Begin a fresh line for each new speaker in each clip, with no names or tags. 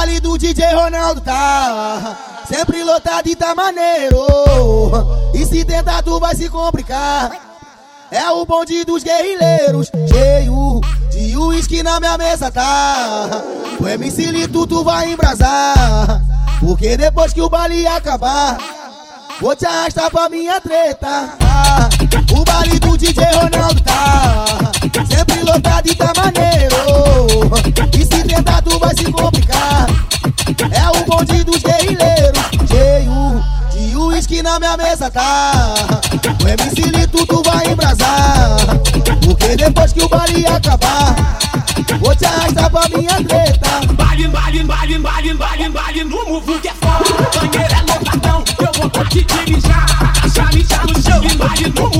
baile do DJ Ronaldo tá sempre lotado e tá maneiro. E se tentar, tu vai se complicar. É o bonde dos guerrilheiros, cheio de uísque na minha mesa tá. O MC Lito tu vai embrasar. Porque depois que o baile acabar, vou te arrastar pra minha treta. Ah, o baile do DJ Ronaldo tá bonde dos guerrilheiros, cheio de uísque na minha mesa tá. O MC Lito tu vai embrasar. Porque depois que o baile acabar, vou te arrastar pra minha treta.
Baile, baile, baile, baile, baile, baile no muvu que é foda. Banheiro é lotadão, eu vou te mijar. Achar, mijar no chão. Baile no muvu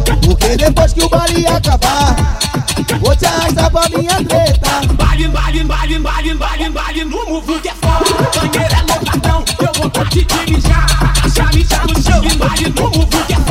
depois que o baile acabar. Vou te arrastar pra minha treta. Baile, baile, baile, baile, baile, baile no muvuque é foda. Banheira é no patrão, eu vou te mijar. me já
no chão. Baile no muvuque é foda.